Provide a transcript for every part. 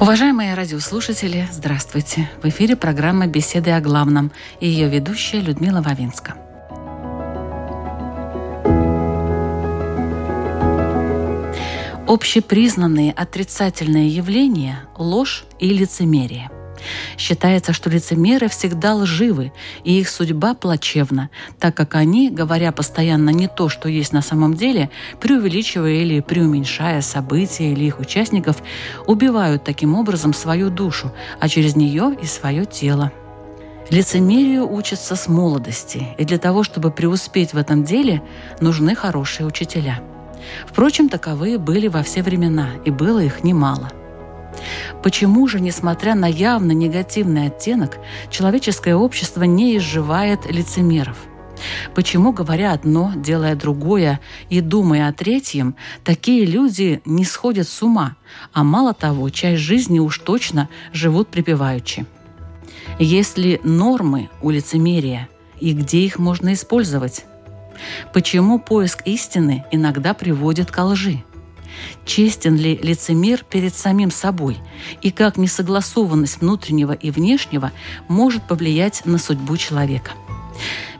Уважаемые радиослушатели, здравствуйте! В эфире программа «Беседы о главном» и ее ведущая Людмила Вавинска. Общепризнанные отрицательные явления – ложь и лицемерие – Считается, что лицемеры всегда лживы, и их судьба плачевна, так как они, говоря постоянно не то, что есть на самом деле, преувеличивая или преуменьшая события или их участников, убивают таким образом свою душу, а через нее и свое тело. Лицемерию учатся с молодости, и для того, чтобы преуспеть в этом деле, нужны хорошие учителя. Впрочем, таковые были во все времена, и было их немало – Почему же, несмотря на явно негативный оттенок, человеческое общество не изживает лицемеров? Почему, говоря одно, делая другое и думая о третьем, такие люди не сходят с ума, а мало того, часть жизни уж точно живут припеваючи? Есть ли нормы у лицемерия и где их можно использовать? Почему поиск истины иногда приводит к лжи? Честен ли лицемер перед самим собой? И как несогласованность внутреннего и внешнего может повлиять на судьбу человека?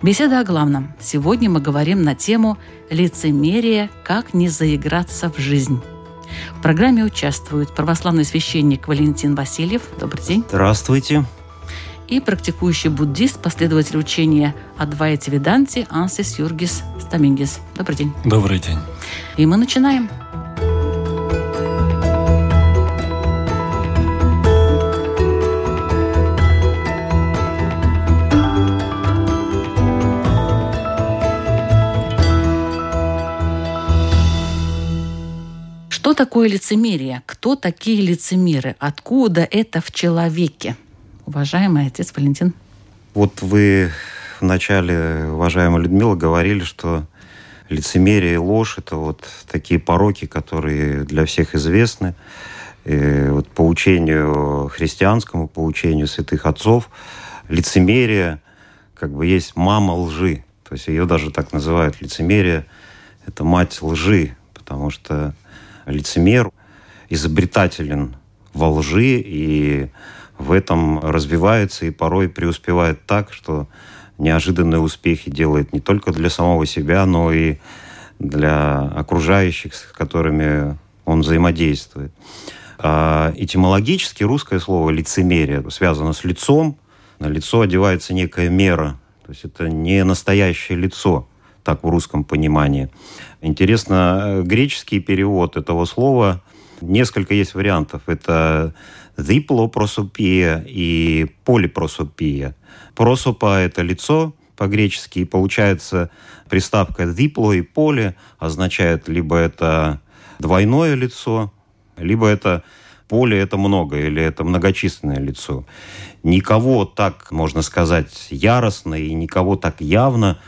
Беседа о главном. Сегодня мы говорим на тему «Лицемерие. Как не заиграться в жизнь». В программе участвует православный священник Валентин Васильев. Добрый день. Здравствуйте. И практикующий буддист, последователь учения Адвайте Веданти Ансис Юргис Стамингис. Добрый день. Добрый день. И мы начинаем. Такое лицемерие? Кто такие лицемеры? Откуда это в человеке? Уважаемый отец Валентин. Вот вы в начале, уважаемая Людмила, говорили, что лицемерие и ложь – это вот такие пороки, которые для всех известны. И вот по учению христианскому, по учению святых отцов, лицемерие как бы есть мама лжи. То есть ее даже так называют лицемерие – это мать лжи, потому что лицемер, изобретателен во лжи и в этом развивается и порой преуспевает так, что неожиданные успехи делает не только для самого себя, но и для окружающих, с которыми он взаимодействует. А этимологически русское слово «лицемерие» связано с лицом. На лицо одевается некая мера. То есть это не настоящее лицо, так в русском понимании. Интересно, э, греческий перевод этого слова, несколько есть вариантов. Это диплопросопия и полипросопия. Просопа – это лицо по-гречески, и получается приставка дипло и поле означает либо это двойное лицо, либо это поле – это много, или это многочисленное лицо. Никого так, можно сказать, яростно и никого так явно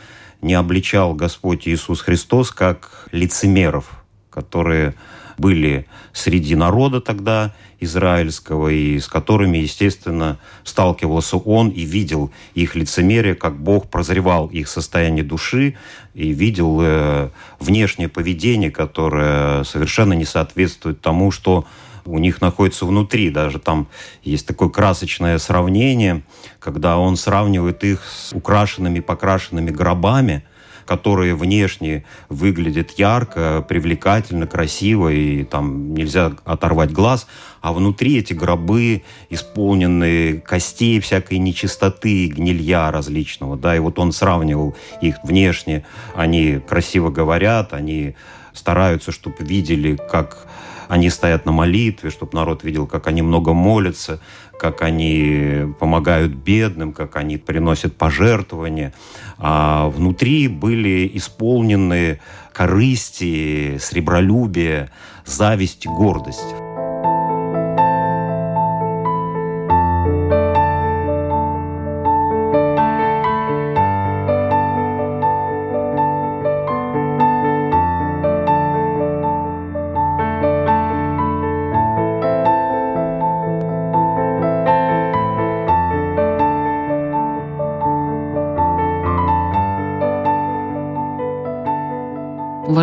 не обличал Господь Иисус Христос как лицемеров, которые были среди народа тогда израильского, и с которыми, естественно, сталкивался он и видел их лицемерие, как Бог прозревал их состояние души и видел э, внешнее поведение, которое совершенно не соответствует тому, что у них находится внутри. Даже там есть такое красочное сравнение, когда он сравнивает их с украшенными, покрашенными гробами, которые внешне выглядят ярко, привлекательно, красиво, и там нельзя оторвать глаз, а внутри эти гробы исполнены костей всякой нечистоты, гнилья различного, да, и вот он сравнивал их внешне, они красиво говорят, они стараются, чтобы видели, как они стоят на молитве, чтобы народ видел, как они много молятся, как они помогают бедным, как они приносят пожертвования. А внутри были исполнены корысти, сребролюбие, зависть гордость.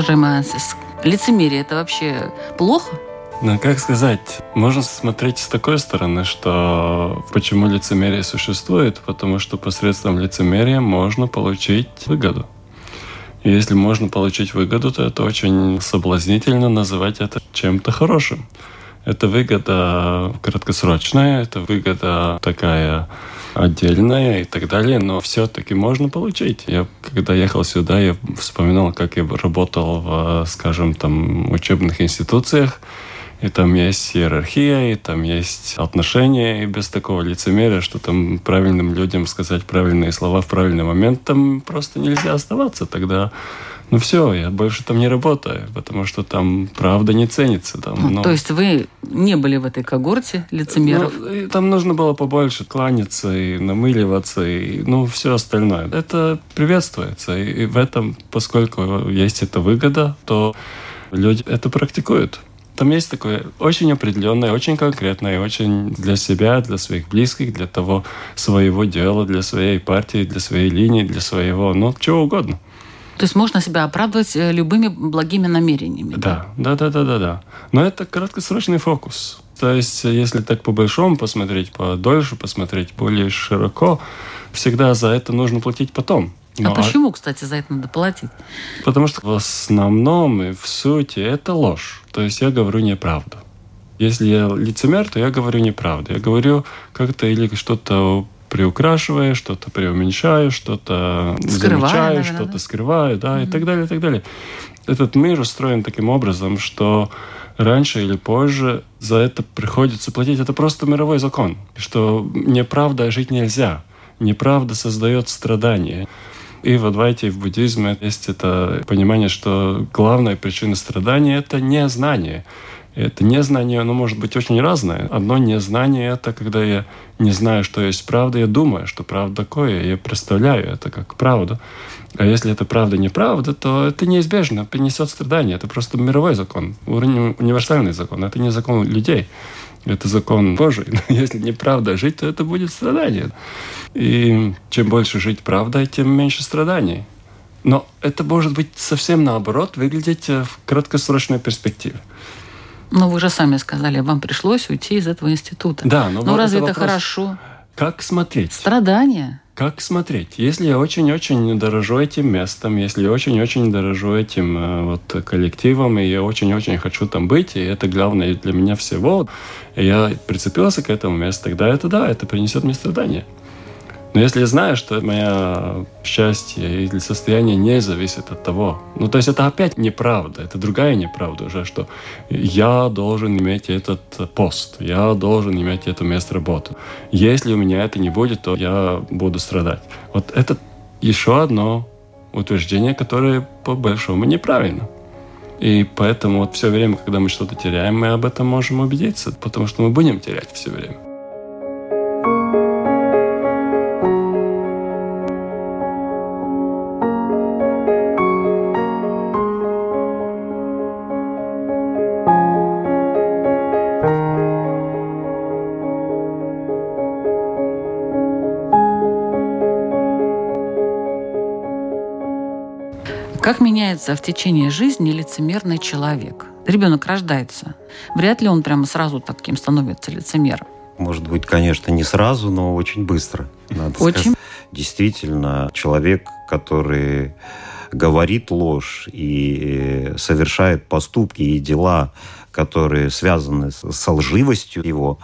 Уважаемый лицемерие – это вообще плохо? Ну, как сказать, можно смотреть с такой стороны, что почему лицемерие существует, потому что посредством лицемерия можно получить выгоду. И если можно получить выгоду, то это очень соблазнительно называть это чем-то хорошим. Это выгода краткосрочная, это выгода такая отдельная и так далее, но все-таки можно получить. Я когда ехал сюда, я вспоминал, как я работал в, скажем, там учебных институциях, и там есть иерархия, и там есть отношения, и без такого лицемерия, что там правильным людям сказать правильные слова в правильный момент, там просто нельзя оставаться. Тогда ну все, я больше там не работаю, потому что там правда не ценится. Там, ну, но... То есть вы не были в этой когорте лицемеров? Ну, там нужно было побольше кланяться и намыливаться, и ну все остальное. Это приветствуется, и, и в этом, поскольку есть эта выгода, то люди это практикуют. Там есть такое очень определенное, очень конкретное, очень для себя, для своих близких, для того своего дела, для своей партии, для своей линии, для своего, ну, чего угодно. То есть можно себя оправдывать э, любыми благими намерениями. Да, да, да, да, да, да. Но это краткосрочный фокус. То есть, если так по-большому посмотреть, подольше посмотреть, более широко, всегда за это нужно платить потом. А Но, а почему, кстати, за это надо платить? Потому что в основном и в сути это ложь. То есть я говорю неправду. Если я лицемер, то я говорю неправду. Я говорю как-то или что-то приукрашивая, что-то преуменьшаю, что-то замечаю, что-то скрываю, да, mm-hmm. и так далее, и так далее. Этот мир устроен таким образом, что раньше или позже за это приходится платить. Это просто мировой закон, что неправда жить нельзя. Неправда создает страдания. И в Адвайте, и в буддизме есть это понимание, что главная причина страдания – это незнание. Это незнание, оно может быть очень разное. Одно незнание – это когда я не знаю, что есть правда, я думаю, что правда такое, я представляю это как правду. А если это правда неправда, то это неизбежно принесет страдания. Это просто мировой закон, универсальный закон. Это не закон людей. Это закон Божий. Но если неправда жить, то это будет страдание. И чем больше жить правдой, тем меньше страданий. Но это может быть совсем наоборот, выглядеть в краткосрочной перспективе. Но вы же сами сказали, вам пришлось уйти из этого института. Да, но ну разве это, это хорошо? Как смотреть? Страдания. Как смотреть? Если я очень-очень дорожу этим местом, если очень-очень дорожу этим э, вот, коллективом, и я очень-очень хочу там быть, и это главное для меня всего, и я прицепился к этому месту, тогда это да, это принесет мне страдания. Но если я знаю, что мое счастье или состояние не зависит от того, ну то есть это опять неправда, это другая неправда уже, что я должен иметь этот пост, я должен иметь это место работы. Если у меня это не будет, то я буду страдать. Вот это еще одно утверждение, которое по-большому неправильно. И поэтому вот все время, когда мы что-то теряем, мы об этом можем убедиться, потому что мы будем терять все время. Меняется в течение жизни лицемерный человек? Ребенок рождается. Вряд ли он прямо сразу таким становится лицемером. Может быть, конечно, не сразу, но очень быстро. Надо очень. Сказать. Действительно, человек, который говорит ложь и совершает поступки и дела, которые связаны с лживостью его,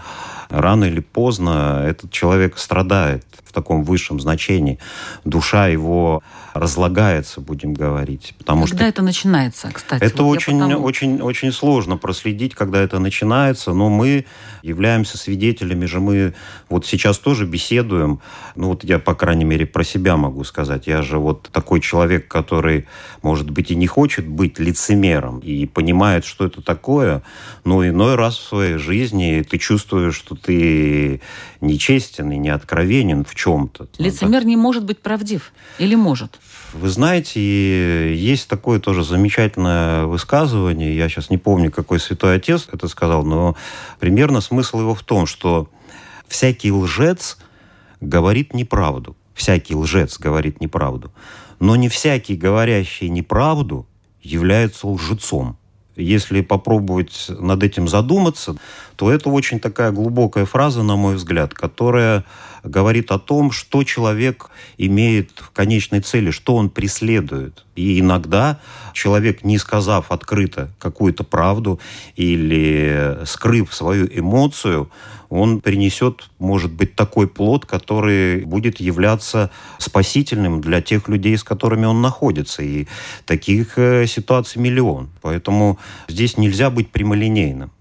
рано или поздно этот человек страдает таком высшем значении. Душа его разлагается, будем говорить. Потому когда что это начинается, кстати? Это вот очень, потому... очень, очень сложно проследить, когда это начинается, но мы являемся свидетелями же. Мы вот сейчас тоже беседуем, ну вот я, по крайней мере, про себя могу сказать. Я же вот такой человек, который, может быть, и не хочет быть лицемером и понимает, что это такое, но иной раз в своей жизни ты чувствуешь, что ты нечестен и не откровенен в чем-то. Лицемер не может быть правдив или может? Вы знаете, есть такое тоже замечательное высказывание, я сейчас не помню, какой святой отец это сказал, но примерно смысл его в том, что всякий лжец говорит неправду. Всякий лжец говорит неправду. Но не всякий, говорящий неправду, является лжецом если попробовать над этим задуматься, то это очень такая глубокая фраза, на мой взгляд, которая говорит о том, что человек имеет в конечной цели, что он преследует. И иногда человек, не сказав открыто какую-то правду или скрыв свою эмоцию, он принесет, может быть, такой плод, который будет являться спасительным для тех людей, с которыми он находится. И таких э, ситуаций миллион. Поэтому здесь нельзя быть прямолинейным.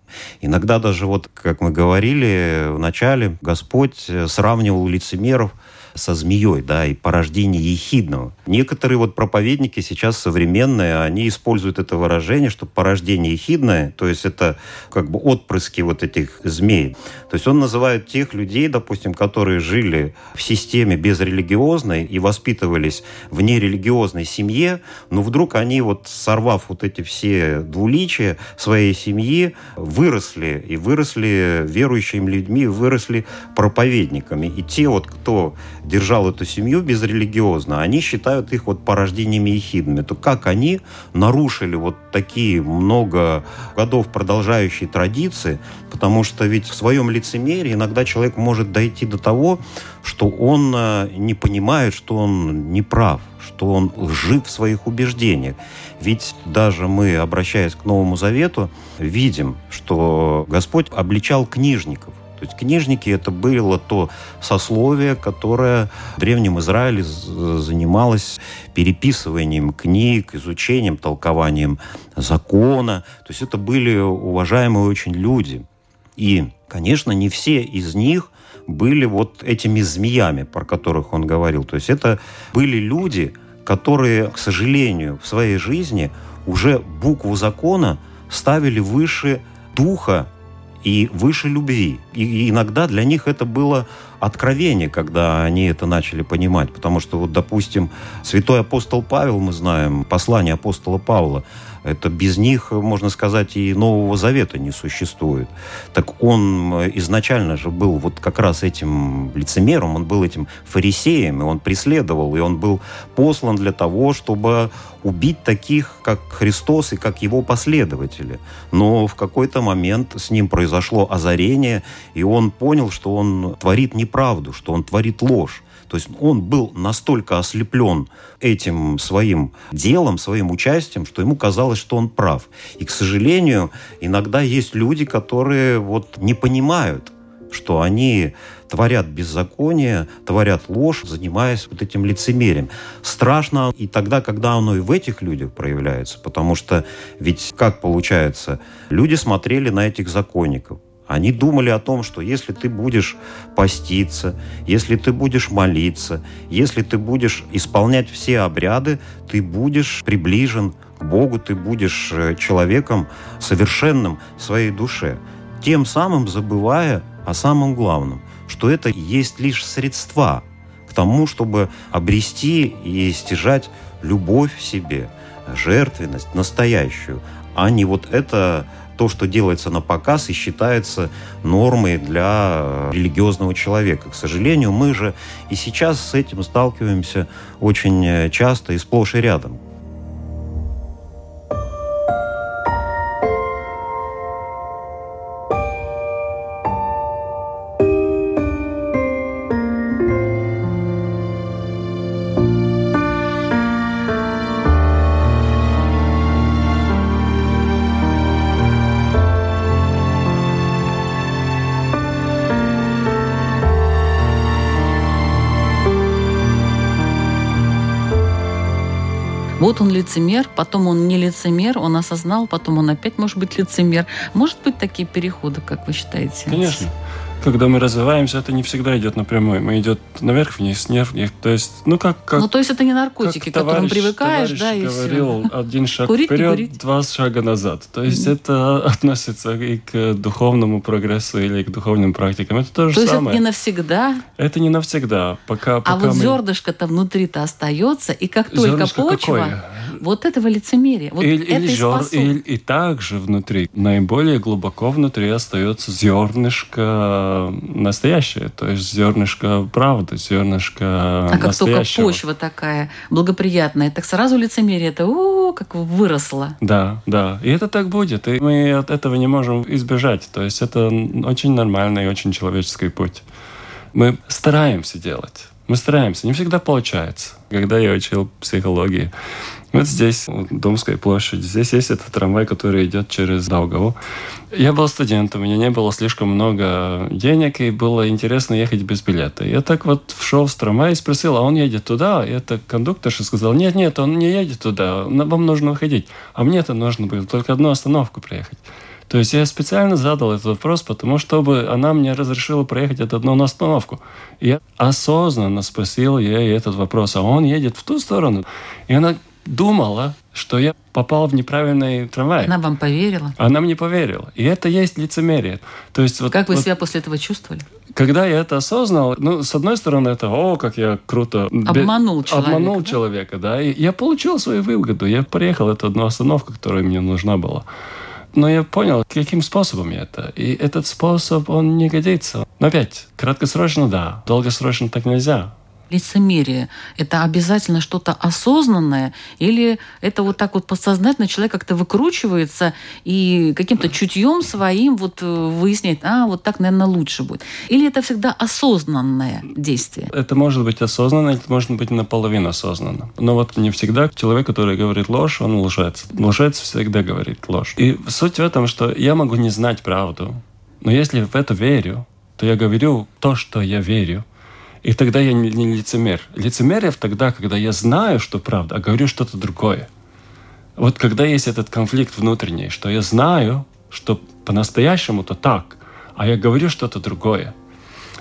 Иногда даже, вот, как мы говорили в начале, Господь сравнивал лицемеров со змеей, да, и порождение ехидного. Некоторые вот проповедники сейчас современные, они используют это выражение, что порождение ехидное, то есть это как бы отпрыски вот этих змей. То есть он называет тех людей, допустим, которые жили в системе безрелигиозной и воспитывались в нерелигиозной семье, но вдруг они вот сорвав вот эти все двуличия своей семьи, выросли и выросли верующими людьми, выросли проповедниками. И те вот, кто держал эту семью безрелигиозно, они считают их вот порождениями ехидными. То как они нарушили вот такие много годов продолжающие традиции, потому что ведь в своем лицемерии иногда человек может дойти до того, что он э, не понимает, что он не прав, что он лжив в своих убеждениях. Ведь даже мы, обращаясь к Новому Завету, видим, что Господь обличал книжников. То есть книжники это было то сословие, которое в Древнем Израиле занималось переписыванием книг, изучением, толкованием закона. То есть это были уважаемые очень люди. И, конечно, не все из них были вот этими змеями, про которых он говорил. То есть это были люди, которые, к сожалению, в своей жизни уже букву закона ставили выше духа и выше любви. И иногда для них это было откровение, когда они это начали понимать. Потому что, вот, допустим, святой апостол Павел, мы знаем, послание апостола Павла, это без них, можно сказать, и Нового Завета не существует. Так он изначально же был вот как раз этим лицемером, он был этим фарисеем, и он преследовал, и он был послан для того, чтобы убить таких, как Христос и как его последователи. Но в какой-то момент с ним произошло озарение, и он понял, что он творит неправду, что он творит ложь. То есть он был настолько ослеплен этим своим делом, своим участием, что ему казалось, что он прав. И, к сожалению, иногда есть люди, которые вот не понимают, что они творят беззаконие, творят ложь, занимаясь вот этим лицемерием. Страшно и тогда, когда оно и в этих людях проявляется, потому что ведь как получается, люди смотрели на этих законников, они думали о том, что если ты будешь поститься, если ты будешь молиться, если ты будешь исполнять все обряды, ты будешь приближен к Богу, ты будешь э, человеком совершенным в своей душе. Тем самым забывая о самом главном, что это есть лишь средства к тому, чтобы обрести и стяжать любовь в себе, жертвенность настоящую, а не вот это то, что делается на показ и считается нормой для религиозного человека. К сожалению, мы же и сейчас с этим сталкиваемся очень э, часто и сплошь и рядом. Вот он лицемер, потом он не лицемер, он осознал, потом он опять может быть лицемер. Может быть такие переходы, как вы считаете? Конечно когда мы развиваемся, это не всегда идет напрямую. Мы идет наверх, вниз, вверх, вниз. То есть, ну как, как... Ну то есть это не наркотики, к которым привыкаешь, да, и говорил, все. один шаг курить, вперед, два шага назад. То есть mm-hmm. это относится и к духовному прогрессу или к духовным практикам. Это то же то самое. это не навсегда? Это не навсегда. Пока, пока а вот мы... зернышко-то внутри-то остается, и как Зернышко только почва... Какое? Вот этого лицемерия. Вот или, это или, и, жер, способ. и, также внутри, наиболее глубоко внутри остается зернышко настоящее, то есть зернышко правды, зернышко А как только почва такая благоприятная, так сразу лицемерие это о, как выросло. Да, да. И это так будет. И мы от этого не можем избежать. То есть это очень нормальный и очень человеческий путь. Мы стараемся делать. Мы стараемся. Не всегда получается. Когда я учил психологии, вот здесь, у Домской площади, здесь есть этот трамвай, который идет через Даугаву. Я был студентом, у меня не было слишком много денег, и было интересно ехать без билета. Я так вот вшел в трамвай и спросил, а он едет туда? И это кондукторша сказал, нет, нет, он не едет туда, вам нужно выходить. А мне-то нужно было только одну остановку проехать. То есть я специально задал этот вопрос, потому чтобы она мне разрешила проехать эту одну остановку. И я осознанно спросил ей этот вопрос, а он едет в ту сторону. И она думала, что я попал в неправильный трамвай. Она вам поверила? Она мне поверила. И это есть лицемерие. То есть вот, как вы вот, себя после этого чувствовали? Когда я это осознал, ну, с одной стороны, это, о, как я круто... Обманул человека. Обманул да? человека, да. И я получил свою выгоду. Я приехал, это одну остановку, которая мне нужна была. Но я понял, каким способом это. И этот способ, он не годится. Но опять, краткосрочно да, долгосрочно так нельзя. Лицемерие – это обязательно что-то осознанное или это вот так вот подсознательно человек как-то выкручивается и каким-то чутьем своим вот э, выясняет, а, вот так, наверное, лучше будет. Или это всегда осознанное действие? Это может быть осознанно, это может быть наполовину осознанно. Но вот не всегда человек, который говорит ложь, он лжец. Лжец всегда говорит ложь. И суть в этом, что я могу не знать правду, но если в это верю, то я говорю то, что я верю – и тогда я не, не лицемер. Лицемерие тогда, когда я знаю, что правда, а говорю что-то другое. Вот когда есть этот конфликт внутренний, что я знаю, что по-настоящему-то так, а я говорю что-то другое.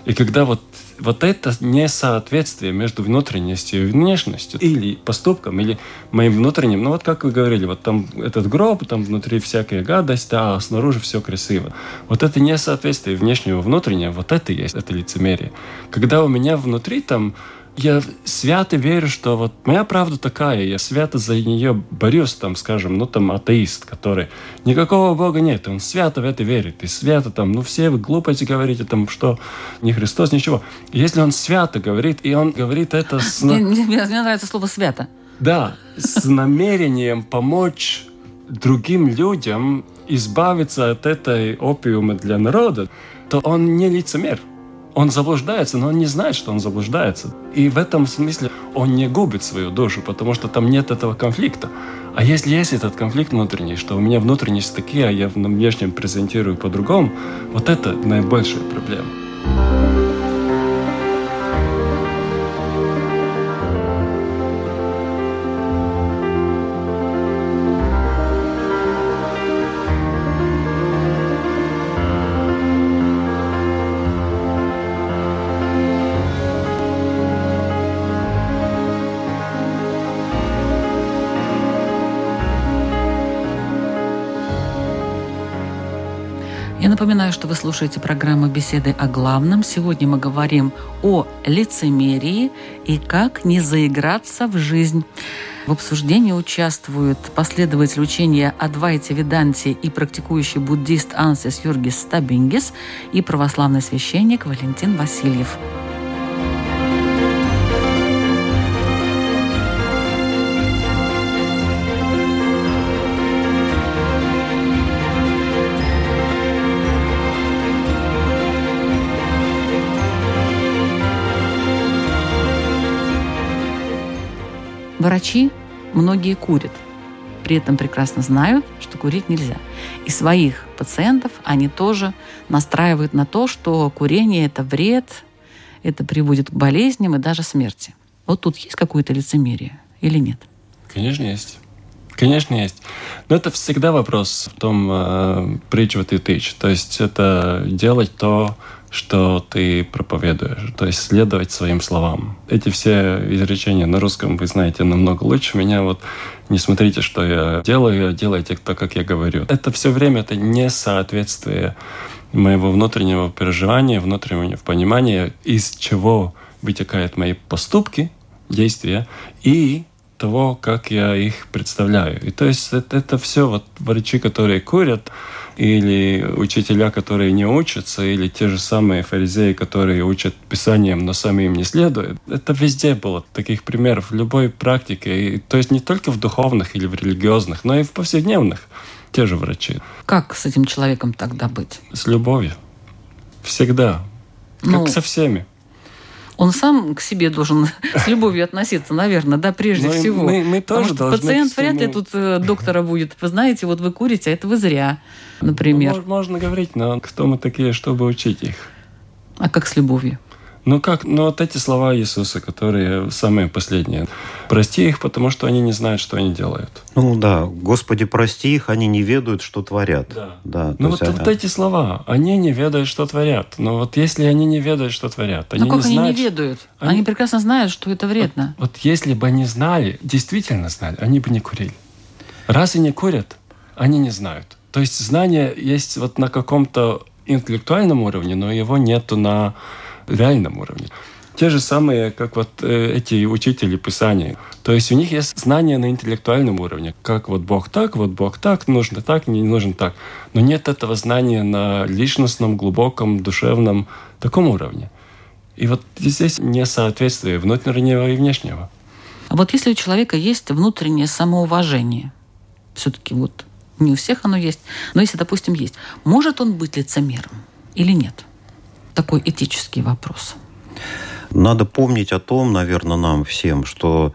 И когда вот вот это несоответствие между внутренностью и внешностью, или поступком, или моим внутренним, ну вот как вы говорили, вот там этот гроб, там внутри всякая гадость, а снаружи все красиво. Вот это несоответствие внешнего внутреннего, вот это и есть, это лицемерие. Когда у меня внутри там я свято верю, что вот моя правда такая, я свято за нее борюсь, там, скажем, ну, там, атеист, который никакого Бога нет, он свято в это верит, и свято там, ну, все вы глупости говорите, там, что не Христос, ничего. Если он свято говорит, и он говорит это с... Мне, мне, мне нравится слово «свято». Да, с намерением помочь другим людям избавиться от этой опиума для народа, то он не лицемер он заблуждается, но он не знает, что он заблуждается. И в этом смысле он не губит свою душу, потому что там нет этого конфликта. А если есть этот конфликт внутренний, что у меня внутренность такие, а я в внешнем презентирую по-другому, вот это наибольшая проблема. Напоминаю, что вы слушаете программу «Беседы о главном». Сегодня мы говорим о лицемерии и как не заиграться в жизнь. В обсуждении участвуют последователь учения Адвайте Веданти и практикующий буддист Ансис Юргис Стабингис и православный священник Валентин Васильев. Врачи многие курят, при этом прекрасно знают, что курить нельзя. И своих пациентов они тоже настраивают на то, что курение – это вред, это приводит к болезням и даже смерти. Вот тут есть какое-то лицемерие или нет? Конечно, есть. Конечно, есть. Но это всегда вопрос в том, preach what you teach. То есть это делать то, что ты проповедуешь, то есть следовать своим словам. Эти все изречения на русском вы знаете намного лучше меня. Вот не смотрите, что я делаю, делайте то, как я говорю. Это все время это несоответствие моего внутреннего переживания, внутреннего понимания, из чего вытекают мои поступки, действия и того, как я их представляю. И то есть это, это все вот врачи, которые курят, или учителя, которые не учатся, или те же самые фаризеи, которые учат Писанием, но сами им не следуют. Это везде было таких примеров в любой практике. И, то есть не только в духовных или в религиозных, но и в повседневных. Те же врачи. Как с этим человеком тогда быть? С любовью. Всегда. Как ну, со всеми он сам к себе должен с любовью относиться, наверное, да, прежде мы, всего. Мы, мы тоже Потому что пациент вряд ли тут э, доктора будет. Вы знаете, вот вы курите, а это вы зря, например. Ну, можно говорить, но кто мы такие, чтобы учить их? А как с любовью? Ну как? Ну вот эти слова Иисуса, которые самые последние. Прости их, потому что они не знают, что они делают. Ну да, Господи, прости их, они не ведают, что творят. Да. да ну вот, вот эти слова, они не ведают, что творят. Но вот если они не ведают, что творят, они ну как не они знают, не ведают? Они... они прекрасно знают, что это вредно. Вот, вот если бы они знали, действительно знали, они бы не курили. Раз и не курят, они не знают. То есть знание есть вот на каком-то интеллектуальном уровне, но его нету на реальном уровне. Те же самые, как вот э, эти учители Писания. То есть у них есть знания на интеллектуальном уровне. Как вот Бог так, вот Бог так, нужно так, не нужно так. Но нет этого знания на личностном, глубоком, душевном таком уровне. И вот здесь несоответствие внутреннего и внешнего. А вот если у человека есть внутреннее самоуважение, все-таки вот не у всех оно есть, но если, допустим, есть, может он быть лицемером или нет? Такой этический вопрос. Надо помнить о том, наверное, нам всем, что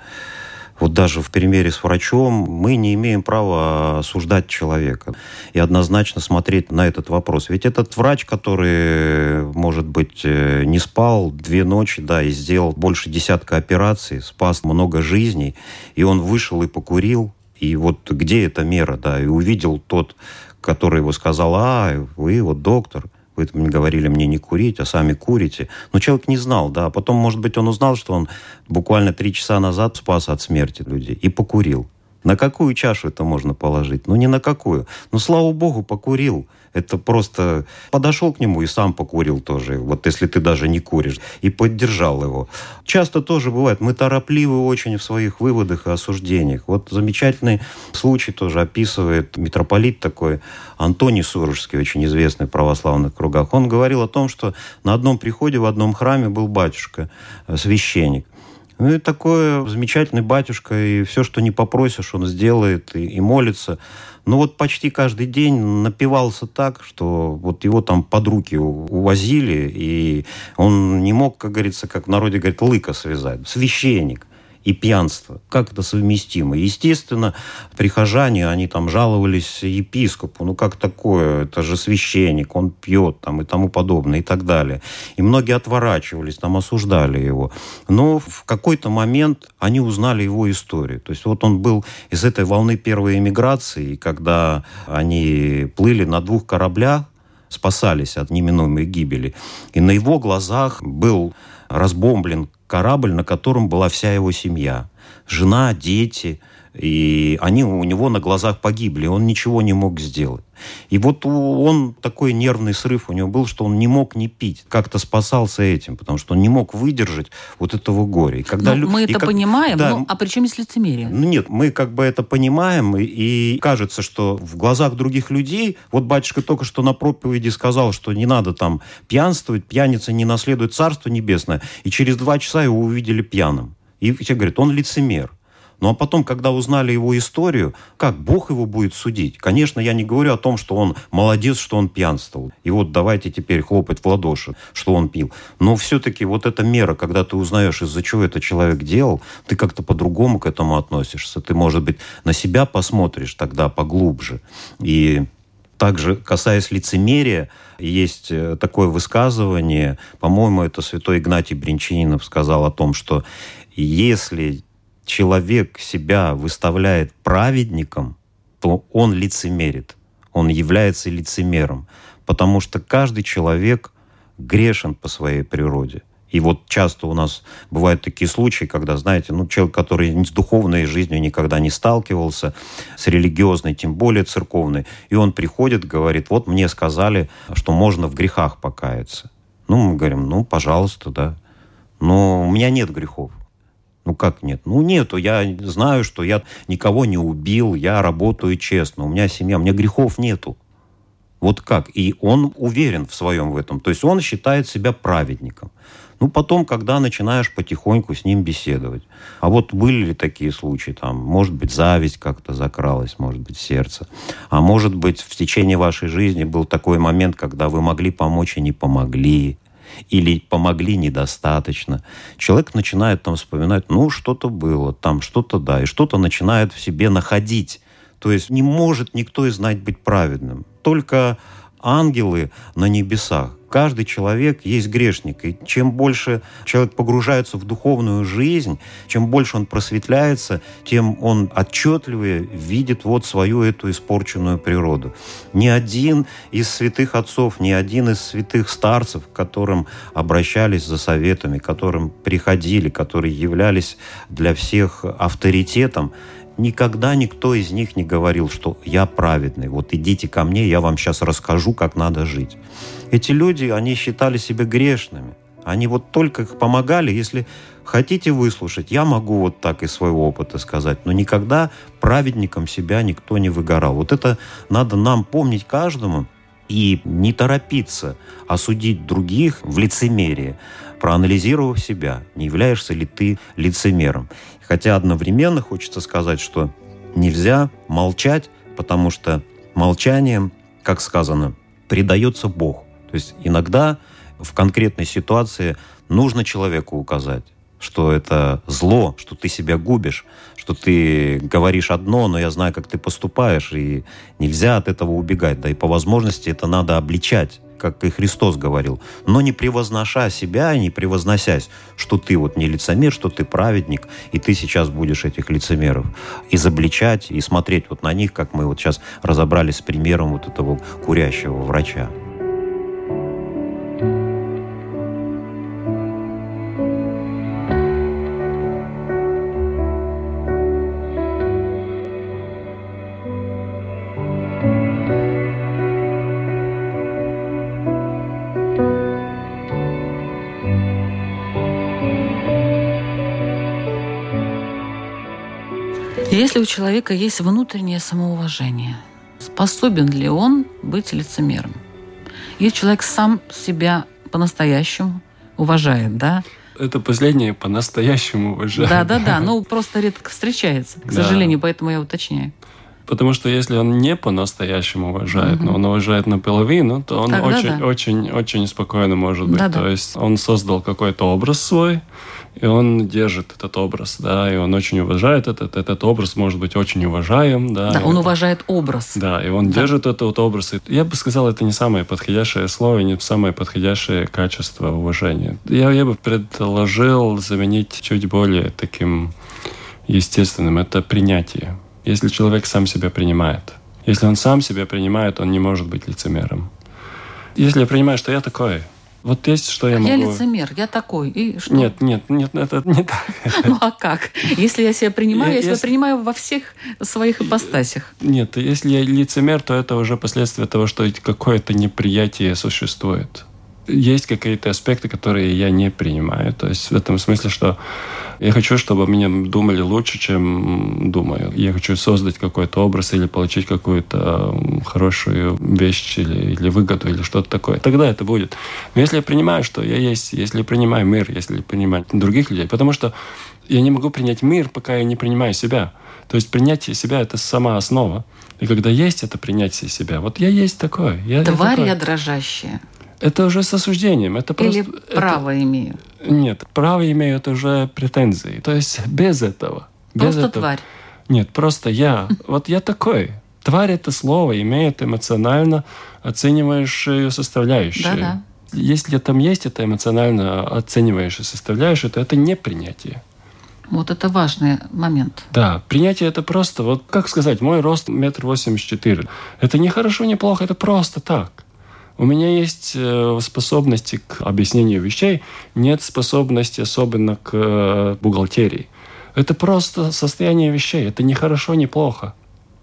вот даже в примере с врачом мы не имеем права осуждать человека и однозначно смотреть на этот вопрос. Ведь этот врач, который, может быть, э, не спал две ночи, да, и сделал больше десятка операций, спас много жизней, и он вышел и покурил, и вот где эта мера, да, и увидел тот, который его сказал, а, вы вот доктор – вы говорили мне не курить, а сами курите. Но человек не знал, да. Потом, может быть, он узнал, что он буквально три часа назад спас от смерти людей и покурил. На какую чашу это можно положить? Ну, не на какую. Ну, слава богу, покурил. Это просто подошел к нему и сам покурил тоже, вот если ты даже не куришь, и поддержал его. Часто тоже бывает, мы торопливы очень в своих выводах и осуждениях. Вот замечательный случай тоже описывает митрополит такой, Антоний Сурожский, очень известный в православных кругах. Он говорил о том, что на одном приходе в одном храме был батюшка, э, священник. Ну и такой замечательный батюшка, и все, что не попросишь, он сделает и, и молится. Но вот почти каждый день напивался так, что вот его там под руки увозили, и он не мог, как говорится, как в народе говорят, лыка связать. Священник и пьянство. Как это совместимо? Естественно, прихожане, они там жаловались епископу. Ну, как такое? Это же священник, он пьет там и тому подобное и так далее. И многие отворачивались, там осуждали его. Но в какой-то момент они узнали его историю. То есть вот он был из этой волны первой эмиграции, когда они плыли на двух кораблях, спасались от неминуемой гибели. И на его глазах был разбомблен корабль, на котором была вся его семья. Жена, дети. И они у него на глазах погибли, он ничего не мог сделать. И вот он такой нервный срыв у него был, что он не мог не пить. Как-то спасался этим, потому что он не мог выдержать вот этого горя. И когда ну, мы это как, понимаем, да, ну, а при чем есть лицемерие? Ну нет, мы как бы это понимаем, и, и кажется, что в глазах других людей, вот батюшка только что на проповеди сказал, что не надо там пьянствовать, пьяница не наследует Царство Небесное, и через два часа его увидели пьяным. И все говорят, он лицемер. Ну а потом, когда узнали его историю, как Бог его будет судить? Конечно, я не говорю о том, что он молодец, что он пьянствовал. И вот давайте теперь хлопать в ладоши, что он пил. Но все-таки вот эта мера, когда ты узнаешь, из-за чего этот человек делал, ты как-то по-другому к этому относишься. Ты, может быть, на себя посмотришь тогда поглубже. И также, касаясь лицемерия, есть э, такое высказывание, по-моему, это святой Игнатий Бринчанинов сказал о том, что если человек себя выставляет праведником, то он лицемерит, он является лицемером, потому что каждый человек грешен по своей природе. И вот часто у нас бывают такие случаи, когда, знаете, ну, человек, который с духовной жизнью никогда не сталкивался, с религиозной, тем более церковной, и он приходит, говорит, вот мне сказали, что можно в грехах покаяться. Ну, мы говорим, ну, пожалуйста, да. Но у меня нет грехов. Ну как нет? Ну нету. Я знаю, что я никого не убил, я работаю честно, у меня семья, у меня грехов нету. Вот как? И он уверен в своем в этом. То есть он считает себя праведником. Ну, потом, когда начинаешь потихоньку с ним беседовать. А вот были ли такие случаи, там, может быть, зависть как-то закралась, может быть, сердце. А может быть, в течение вашей жизни был такой момент, когда вы могли помочь и не помогли или помогли недостаточно. Человек начинает там вспоминать, ну, что-то было, там что-то да, и что-то начинает в себе находить. То есть не может никто из нас быть праведным. Только ангелы на небесах. Каждый человек есть грешник. И чем больше человек погружается в духовную жизнь, чем больше он просветляется, тем он отчетливее видит вот свою эту испорченную природу. Ни один из святых отцов, ни один из святых старцев, к которым обращались за советами, которым приходили, которые являлись для всех авторитетом, никогда никто из них не говорил, что я праведный, вот идите ко мне, я вам сейчас расскажу, как надо жить. Эти люди, они считали себя грешными. Они вот только помогали, если хотите выслушать, я могу вот так из своего опыта сказать, но никогда праведником себя никто не выгорал. Вот это надо нам помнить каждому и не торопиться осудить других в лицемерии, проанализировав себя, не являешься ли ты лицемером. Хотя одновременно хочется сказать, что нельзя молчать, потому что молчанием, как сказано, предается Бог. То есть иногда в конкретной ситуации нужно человеку указать, что это зло, что ты себя губишь, что ты говоришь одно, но я знаю, как ты поступаешь, и нельзя от этого убегать. Да и по возможности это надо обличать как и Христос говорил, но не превозноша себя, не превозносясь, что ты вот не лицемер, что ты праведник, и ты сейчас будешь этих лицемеров изобличать и смотреть вот на них, как мы вот сейчас разобрались с примером вот этого курящего врача. Если у человека есть внутреннее самоуважение, способен ли он быть лицемером? Если человек сам себя по-настоящему уважает, да? Это последнее по-настоящему уважает. Да, да, да. Ну, просто редко встречается, к да. сожалению, поэтому я уточняю. Потому что если он не по-настоящему уважает, угу. но он уважает наполовину, то он Тогда очень, да. очень, очень спокойно может быть. Да, то есть он создал какой-то образ свой, и он держит этот образ, да, и он очень уважает этот, этот образ может быть очень уважаем, да. Да, он это, уважает образ. Да, и он да. держит этот образ. И я бы сказал, это не самое подходящее слово, не самое подходящее качество уважения. Я, я бы предложил заменить чуть более таким естественным, это принятие. Если человек сам себя принимает. Если он сам себя принимает, он не может быть лицемером. Если я принимаю, что я такой, вот есть, что я, я могу... Я лицемер, я такой. И что? Нет, нет, нет, это не так. Ну а как? Если я себя принимаю, я себя принимаю во всех своих ипостасях. Нет, если я лицемер, то это уже последствия того, что какое-то неприятие существует есть какие-то аспекты, которые я не принимаю. То есть в этом смысле, что я хочу, чтобы меня думали лучше, чем думаю. Я хочу создать какой-то образ или получить какую-то хорошую вещь или, или выгоду или что-то такое. Тогда это будет. Но если я принимаю, что я есть, если я принимаю мир, если я принимаю других людей, потому что я не могу принять мир, пока я не принимаю себя. То есть принятие себя – это сама основа. И когда есть это принятие себя, вот я есть такой. Я, Тварь я, такой. я дрожащая. Это уже с осуждением. Это Или просто, право это... имею? Нет, право имею это уже претензии. То есть без этого. Без просто этого. тварь? Нет, просто я. Вот я такой. Тварь это слово имеет эмоционально оценивающую составляющую. Да, да. Если там есть эта эмоционально оценивающая составляющая, то это не принятие. Вот это важный момент. Да, принятие это просто, вот как сказать, мой рост метр восемьдесят четыре. Это не хорошо, не плохо, это просто так. У меня есть э, способности к объяснению вещей, нет способности особенно к э, бухгалтерии. Это просто состояние вещей, это не хорошо, не плохо.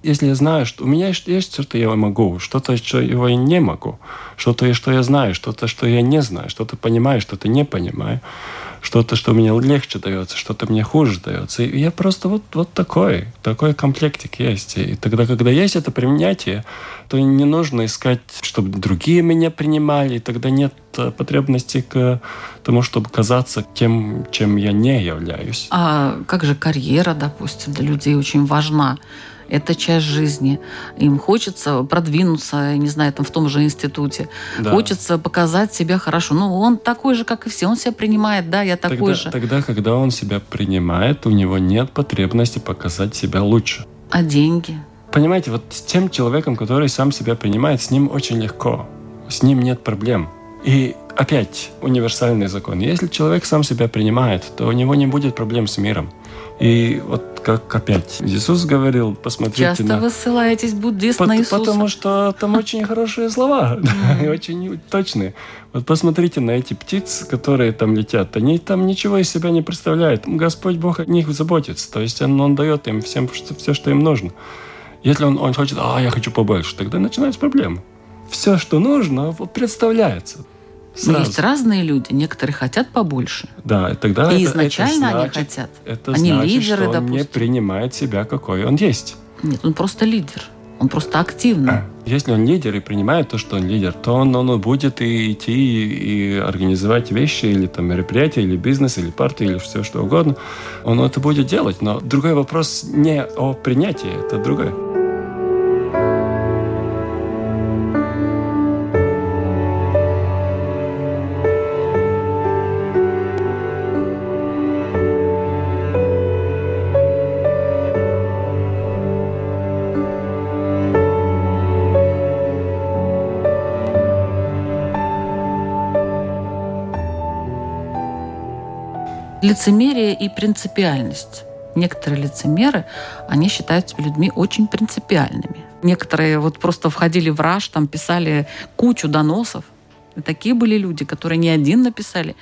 Если я знаю, что у меня есть что-то я могу, что-то, что я не могу, что-то, что я знаю, что-то, что я не знаю, что-то понимаю, что-то не понимаю, что-то, что мне легче дается, что-то мне хуже дается. И я просто вот, вот такой, такой комплектик есть. И тогда, когда есть это принятие, то не нужно искать, чтобы другие меня принимали, и тогда нет э, потребности к тому, чтобы казаться тем, чем я не являюсь. А как же карьера, допустим, для людей очень важна? Это часть жизни. Им хочется продвинуться, не знаю, там в том же институте. Да. Хочется показать себя хорошо. Ну, он такой же, как и все. Он себя принимает, да, я такой тогда, же. Тогда, когда он себя принимает, у него нет потребности показать себя лучше. А деньги? Понимаете, вот с тем человеком, который сам себя принимает, с ним очень легко. С ним нет проблем. И опять универсальный закон. Если человек сам себя принимает, то у него не будет проблем с миром. И вот как опять Иисус говорил, посмотрите Часто на... вы ссылаетесь буддист По- на Иисуса. Потому что там очень хорошие слова, и очень точные. Вот посмотрите на эти птицы, которые там летят. Они там ничего из себя не представляют. Господь Бог о них заботится. То есть Он, он дает им всем все, что им нужно. Если он, он хочет, а, я хочу побольше, тогда начинаются проблемы. Все, что нужно, представляется. Сразу. есть разные люди, некоторые хотят побольше. Да, и тогда и это, изначально это значит, они хотят. Это они значит, лидеры, что он допустим. не принимает себя, какой он есть. Нет, он просто лидер. Он просто активный. А, если он лидер и принимает то, что он лидер, то он, он будет и идти и, и организовать вещи, или там мероприятия, или бизнес, или партию, или все что угодно. Он это будет делать. Но другой вопрос не о принятии, это другое. Лицемерие и принципиальность. Некоторые лицемеры, они считают себя людьми очень принципиальными. Некоторые вот просто входили в раж, там писали кучу доносов. И такие были люди, которые не один написали.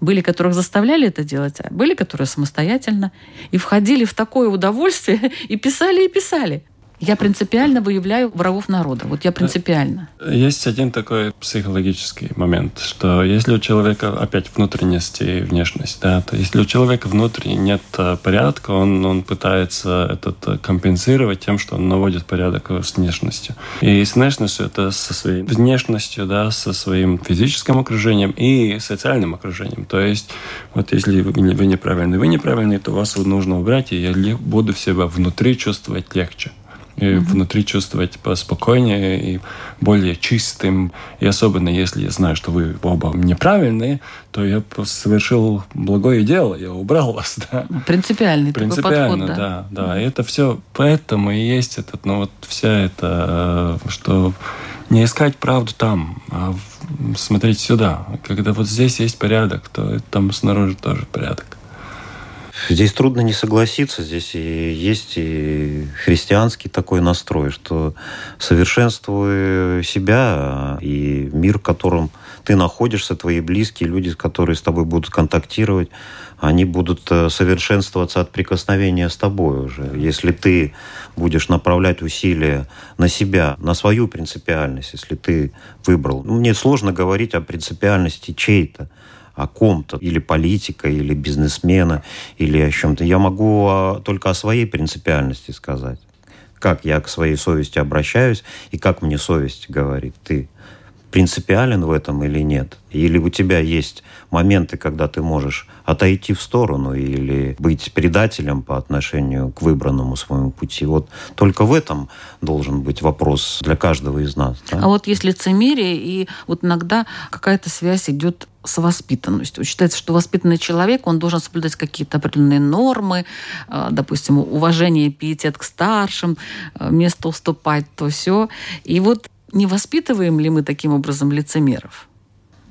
Были, которых заставляли это делать, а были, которые самостоятельно. И входили в такое удовольствие и писали, и писали. Я принципиально выявляю врагов народа. Вот я принципиально. Есть один такой психологический момент, что если у человека опять внутренность и внешность, да, то если у человека внутри нет э, порядка, он, он пытается этот э, компенсировать тем, что он наводит порядок с внешностью. И с внешностью это со своей внешностью, да, со своим физическим окружением и социальным окружением. То есть вот если вы, вы неправильный, вы неправильный, то вас нужно убрать, и я буду себя внутри чувствовать легче и mm-hmm. внутри чувствовать спокойнее и более чистым. И особенно если я знаю, что вы оба неправильные, то я совершил благое дело, я убрал вас. Да. Принципиальный Принципиально, такой подход, да. да, да. И это все поэтому и есть этот, ну вот вся это, что не искать правду там, а смотреть сюда. Когда вот здесь есть порядок, то там снаружи тоже порядок. Здесь трудно не согласиться. Здесь и есть и христианский такой настрой, что совершенствуя себя и мир, в котором ты находишься, твои близкие, люди, которые с тобой будут контактировать, они будут э, совершенствоваться от прикосновения с тобой уже. Если ты будешь направлять усилия на себя, на свою принципиальность, если ты выбрал. Ну, мне сложно говорить о принципиальности чей-то о ком-то, или политика, или бизнесмена, или о чем-то. Я могу а, только о своей принципиальности сказать. Как я к своей совести обращаюсь и как мне совесть говорит. Ты принципиален в этом или нет? Или у тебя есть моменты, когда ты можешь отойти в сторону или быть предателем по отношению к выбранному своему пути. Вот только в этом должен быть вопрос для каждого из нас. Да? А вот есть лицемерие, и вот иногда какая-то связь идет с воспитанностью. Считается, что воспитанный человек, он должен соблюдать какие-то определенные нормы, э, допустим, уважение, пиетет к старшим, э, место уступать, то все. И вот не воспитываем ли мы таким образом лицемеров?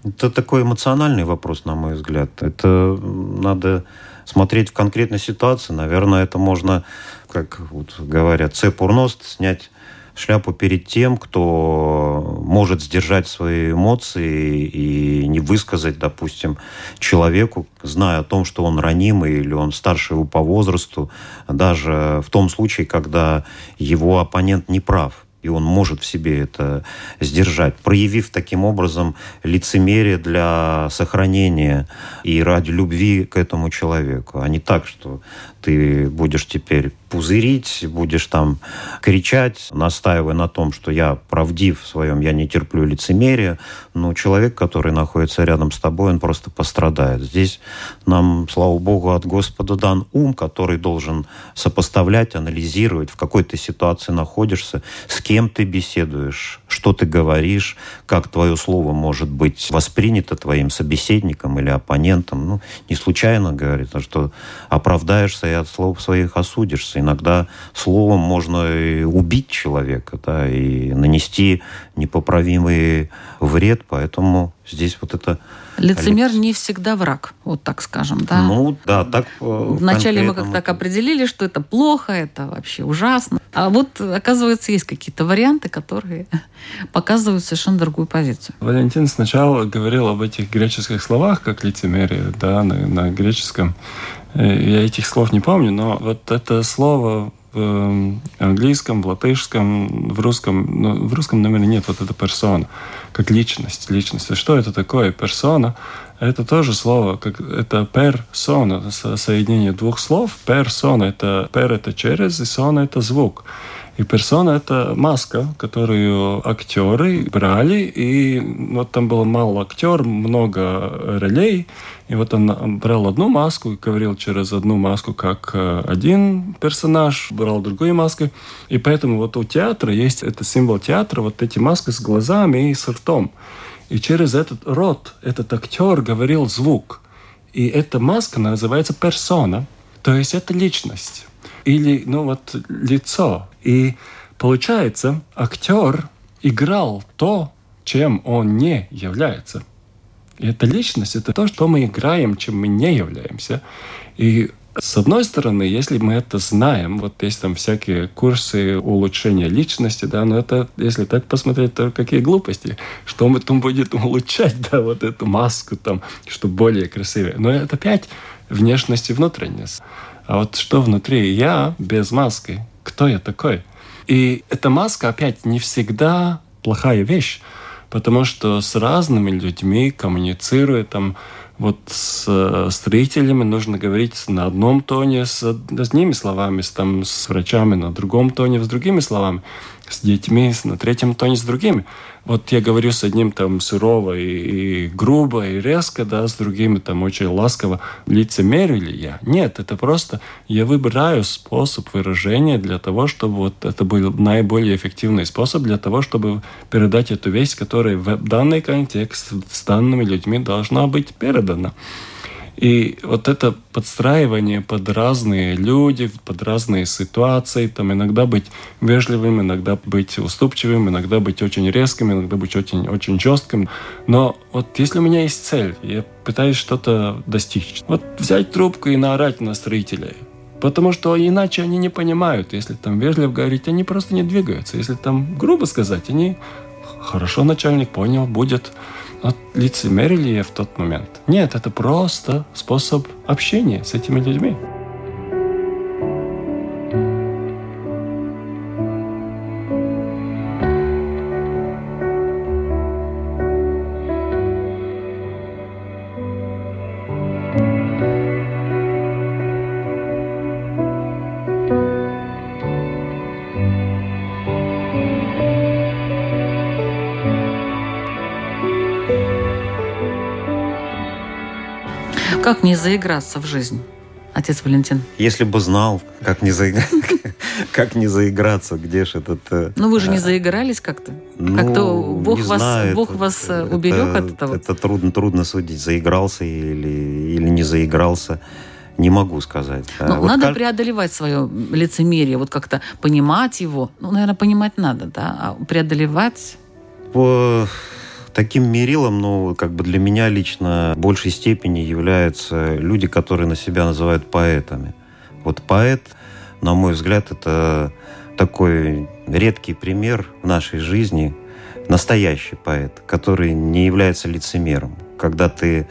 Это такой эмоциональный вопрос, на мой взгляд. Это надо смотреть в конкретной ситуации, наверное, это можно, как вот говорят, цепурност снять шляпу перед тем, кто может сдержать свои эмоции и не высказать, допустим, человеку, зная о том, что он ранимый или он старше его по возрасту, даже в том случае, когда его оппонент не прав и он может в себе это сдержать, проявив таким образом лицемерие для сохранения и ради любви к этому человеку, а не так, что ты будешь теперь пузырить, будешь там кричать, настаивая на том, что я правдив в своем, я не терплю лицемерия, но человек, который находится рядом с тобой, он просто пострадает. Здесь нам, слава Богу, от Господа дан ум, который должен сопоставлять, анализировать, в какой ты ситуации находишься, с кем ты беседуешь, что ты говоришь, как твое слово может быть воспринято твоим собеседником или оппонентом. Ну, не случайно говорит, а что оправдаешься и от слов своих осудишься. Иногда словом можно убить человека, да, и нанести непоправимый вред, поэтому здесь вот это... Лицемер не всегда враг, вот так скажем, да? Ну, да, так... Э, Вначале мы как так определили, что это плохо, это вообще ужасно. А вот, оказывается, есть какие-то варианты, которые показывают совершенно другую позицию. Валентин сначала говорил об этих греческих словах, как лицемерие, да, на, на греческом. Э, я этих слов не помню, но вот это слово в эм, английском, в латышском, в русском, ну, в русском, наверное, нет вот эта персона, как личность, личность. А что это такое? Персона – это тоже слово, как это персона, соединение двух слов. Персона – это пер – это через, и сона – это звук. И персона — это маска, которую актеры брали, и вот там было мало актер, много ролей, и вот он брал одну маску и говорил через одну маску как э, один персонаж, брал другую маску. И поэтому вот у театра есть это символ театра, вот эти маски с глазами и с ртом. И через этот рот этот актер говорил звук. И эта маска называется персона, то есть это личность или ну вот лицо. И получается, актер играл то, чем он не является. И эта личность — это то, что мы играем, чем мы не являемся. И с одной стороны, если мы это знаем, вот есть там всякие курсы улучшения личности, да, но это, если так посмотреть, то какие глупости. Что мы там будет улучшать, да, вот эту маску там, чтобы более красивее. Но это опять внешность и внутренность. А вот что внутри я без маски? Кто я такой? И эта маска опять не всегда плохая вещь, потому что с разными людьми коммуницируя там вот с э, строителями нужно говорить на одном тоне с одними словами, с, там, с врачами на другом тоне с другими словами с детьми на третьем тоне с другими. Вот я говорю с одним там сурово и, и грубо, и резко, да, с другими там очень ласково. Лицемерю ли я? Нет, это просто я выбираю способ выражения для того, чтобы вот это был наиболее эффективный способ для того, чтобы передать эту вещь, которая в данный контекст с данными людьми должна быть передана. И вот это подстраивание под разные люди, под разные ситуации, там иногда быть вежливым, иногда быть уступчивым, иногда быть очень резким, иногда быть очень, очень жестким. Но вот если у меня есть цель, я пытаюсь что-то достичь, вот взять трубку и наорать на строителей, Потому что иначе они не понимают. Если там вежливо говорить, они просто не двигаются. Если там грубо сказать, они хорошо начальник понял, будет от лицемерили в тот момент. Нет, это просто способ общения с этими людьми. Как не заиграться в жизнь? Отец Валентин. Если бы знал, как не, заиг... как не заиграться, где же этот... Э, ну, вы же не э, заигрались как-то? Ну, как-то Бог, вас, знаю, Бог это, вас э, уберег это, от этого? Это трудно, трудно судить, заигрался или, или не заигрался. Не могу сказать. Ну, вот надо как... преодолевать свое лицемерие, вот как-то понимать его. Ну, наверное, понимать надо, да? А преодолевать... По Таким мерилом, ну, как бы для меня лично в большей степени являются люди, которые на себя называют поэтами. Вот поэт, на мой взгляд, это такой редкий пример в нашей жизни, настоящий поэт, который не является лицемером. Когда ты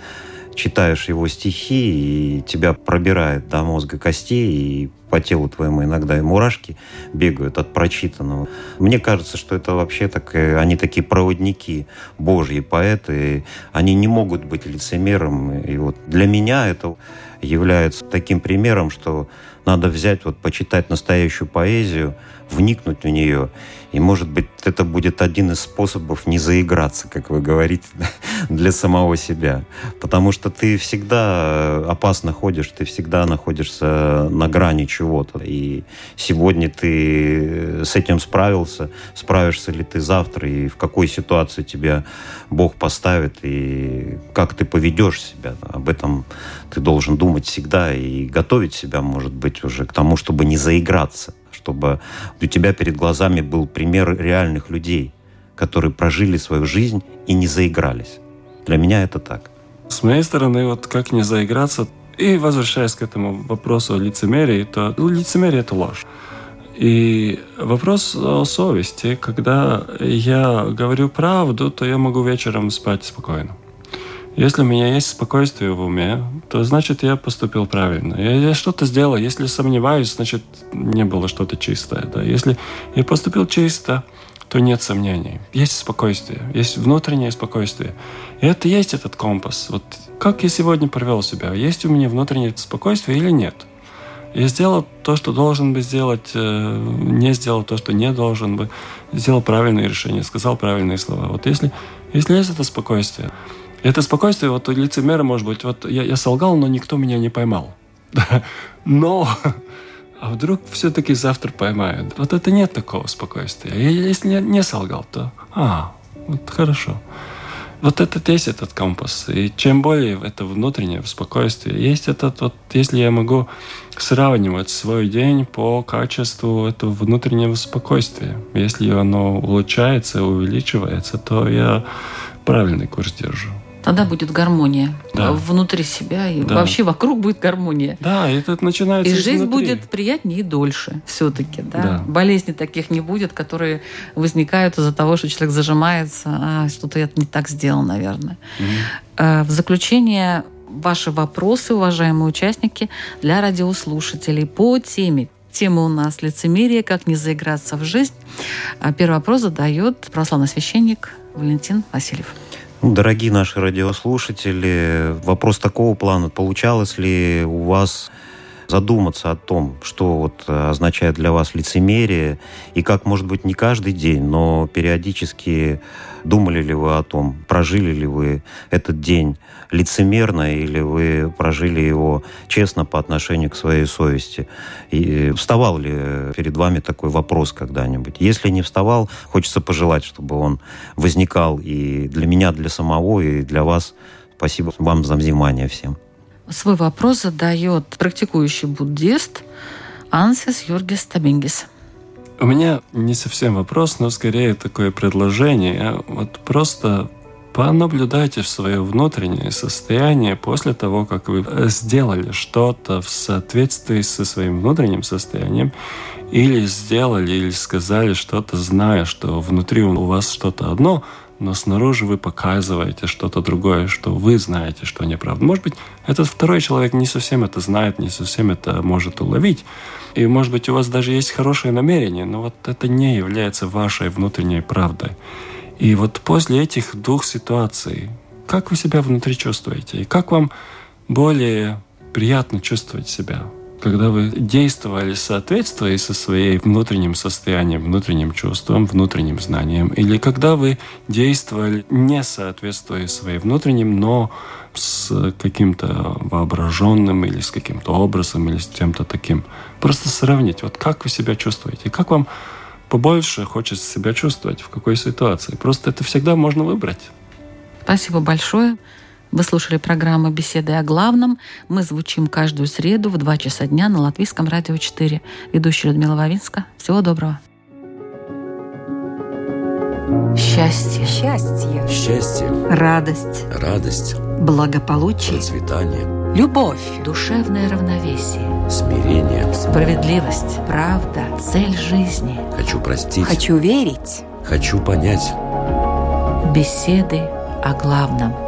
читаешь его стихи, и тебя пробирает до мозга костей, и по телу твоему иногда и мурашки бегают от прочитанного. Мне кажется, что это вообще так, они такие проводники, божьи поэты, они не могут быть лицемером. И вот для меня это является таким примером, что надо взять, вот почитать настоящую поэзию, вникнуть в нее. И, может быть, это будет один из способов не заиграться, как вы говорите, для самого себя. Потому что ты всегда опасно ходишь, ты всегда находишься на грани чего-то. И сегодня ты с этим справился, справишься ли ты завтра, и в какой ситуации тебя Бог поставит, и как ты поведешь себя. Об этом ты должен думать всегда и готовить себя, может быть уже к тому, чтобы не заиграться, чтобы у тебя перед глазами был пример реальных людей, которые прожили свою жизнь и не заигрались. Для меня это так. С моей стороны, вот как не заиграться, и возвращаясь к этому вопросу о лицемерии, то ну, лицемерие – это ложь. И вопрос о совести. Когда я говорю правду, то я могу вечером спать спокойно. Если у меня есть спокойствие в уме, то значит я поступил правильно. Я, я что-то сделал. Если сомневаюсь, значит не было что-то чистое. Да? Если я поступил чисто, то нет сомнений. Есть спокойствие, есть внутреннее спокойствие. И это есть этот компас. Вот как я сегодня провел себя? Есть у меня внутреннее спокойствие или нет? Я сделал то, что должен бы сделать, э, не сделал то, что не должен бы, сделал правильное решение, сказал правильные слова. Вот если, если есть это спокойствие, это спокойствие, вот лицемера может быть, вот я, я солгал, но никто меня не поймал. Но а вдруг все-таки завтра поймают? Вот это нет такого спокойствия. И если не, не солгал, то а, вот хорошо. Вот этот есть этот компас. И чем более это внутреннее спокойствие, есть этот вот, если я могу сравнивать свой день по качеству этого внутреннего спокойствия. Если оно улучшается, увеличивается, то я правильный курс держу. Тогда будет гармония да. внутри себя, и да. вообще вокруг будет гармония. Да, это начинается И жизнь изнутри. будет приятнее и дольше все-таки. Да? Да. Болезней таких не будет, которые возникают из-за того, что человек зажимается, а что-то я не так сделал, наверное. Угу. В заключение ваши вопросы, уважаемые участники, для радиослушателей по теме Тема у нас «Лицемерие. Как не заиграться в жизнь». А первый вопрос задает православный священник Валентин Васильев. Дорогие наши радиослушатели, вопрос такого плана. Получалось ли у вас задуматься о том, что вот означает для вас лицемерие, и как, может быть, не каждый день, но периодически думали ли вы о том, прожили ли вы этот день лицемерно, или вы прожили его честно по отношению к своей совести. И вставал ли перед вами такой вопрос когда-нибудь? Если не вставал, хочется пожелать, чтобы он возникал и для меня, для самого, и для вас. Спасибо вам за внимание всем. Свой вопрос задает практикующий буддист Ансис Юргис Табингис. У меня не совсем вопрос, но скорее такое предложение. Вот просто понаблюдайте в свое внутреннее состояние после того, как вы сделали что-то в соответствии со своим внутренним состоянием, или сделали, или сказали что-то, зная, что внутри у вас что-то одно, но снаружи вы показываете что-то другое, что вы знаете, что неправда. Может быть, этот второй человек не совсем это знает, не совсем это может уловить. И, может быть, у вас даже есть хорошее намерение, но вот это не является вашей внутренней правдой. И вот после этих двух ситуаций, как вы себя внутри чувствуете? И как вам более приятно чувствовать себя? Когда вы действовали соответствуя со своим внутренним состоянием, внутренним чувством, внутренним знанием, или когда вы действовали не соответствуя своим внутренним, но с каким-то воображенным или с каким-то образом или с чем-то таким. Просто сравнить, вот как вы себя чувствуете, как вам побольше хочется себя чувствовать, в какой ситуации. Просто это всегда можно выбрать. Спасибо большое. Вы слушали программу «Беседы о главном». Мы звучим каждую среду в 2 часа дня на Латвийском радио 4. Ведущая Людмила Вавинска. Всего доброго. Счастье. Счастье. Счастье, Радость. радость, Благополучие. процветание, Любовь. Душевное равновесие. смирение. Справедливость. Правда. Цель жизни. Хочу простить. Хочу верить. Хочу понять. Беседы о главном.